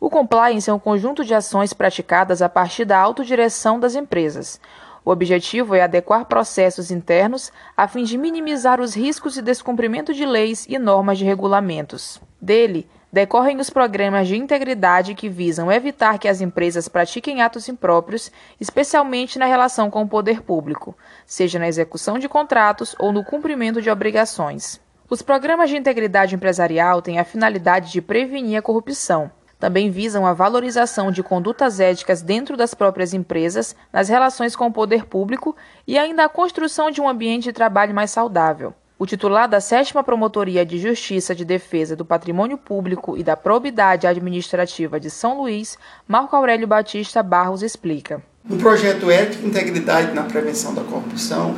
O compliance é um conjunto de ações praticadas a partir da autodireção das empresas. O objetivo é adequar processos internos a fim de minimizar os riscos de descumprimento de leis e normas de regulamentos. Dele, decorrem os programas de integridade que visam evitar que as empresas pratiquem atos impróprios, especialmente na relação com o poder público, seja na execução de contratos ou no cumprimento de obrigações. Os programas de integridade empresarial têm a finalidade de prevenir a corrupção também visam a valorização de condutas éticas dentro das próprias empresas, nas relações com o poder público e ainda a construção de um ambiente de trabalho mais saudável. O titular da 7 Promotoria de Justiça de Defesa do Patrimônio Público e da Probidade Administrativa de São Luís, Marco Aurélio Batista Barros, explica. No projeto Ética e Integridade na Prevenção da Corrupção,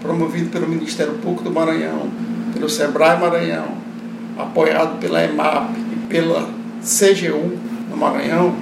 promovido pelo Ministério Público do Maranhão, pelo SEBRAE Maranhão, apoiado pela EMAP e pela CGU no Maranhão,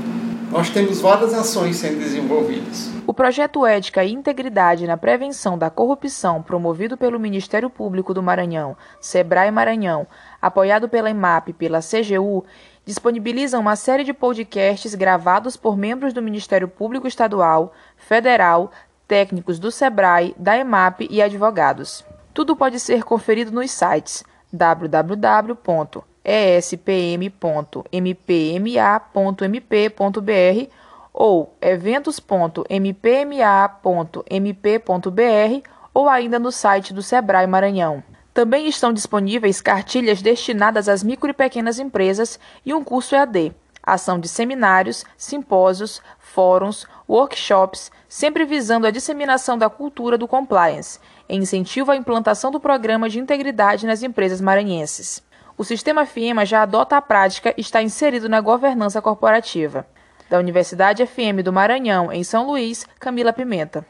nós temos várias ações sendo desenvolvidas. O projeto Ética e Integridade na Prevenção da Corrupção, promovido pelo Ministério Público do Maranhão, SEBRAE Maranhão, apoiado pela EMAP e pela CGU, disponibiliza uma série de podcasts gravados por membros do Ministério Público Estadual, Federal, técnicos do SEBRAE, da EMAP e advogados. Tudo pode ser conferido nos sites www espm.mpma.mp.br ou eventos.mpma.mp.br ou ainda no site do Sebrae Maranhão. Também estão disponíveis cartilhas destinadas às micro e pequenas empresas e um curso EAD, ação de seminários, simpósios, fóruns, workshops, sempre visando a disseminação da cultura do compliance, em incentivo à implantação do programa de integridade nas empresas maranhenses. O sistema FIEMA já adota a prática e está inserido na governança corporativa. Da Universidade FM do Maranhão, em São Luís, Camila Pimenta.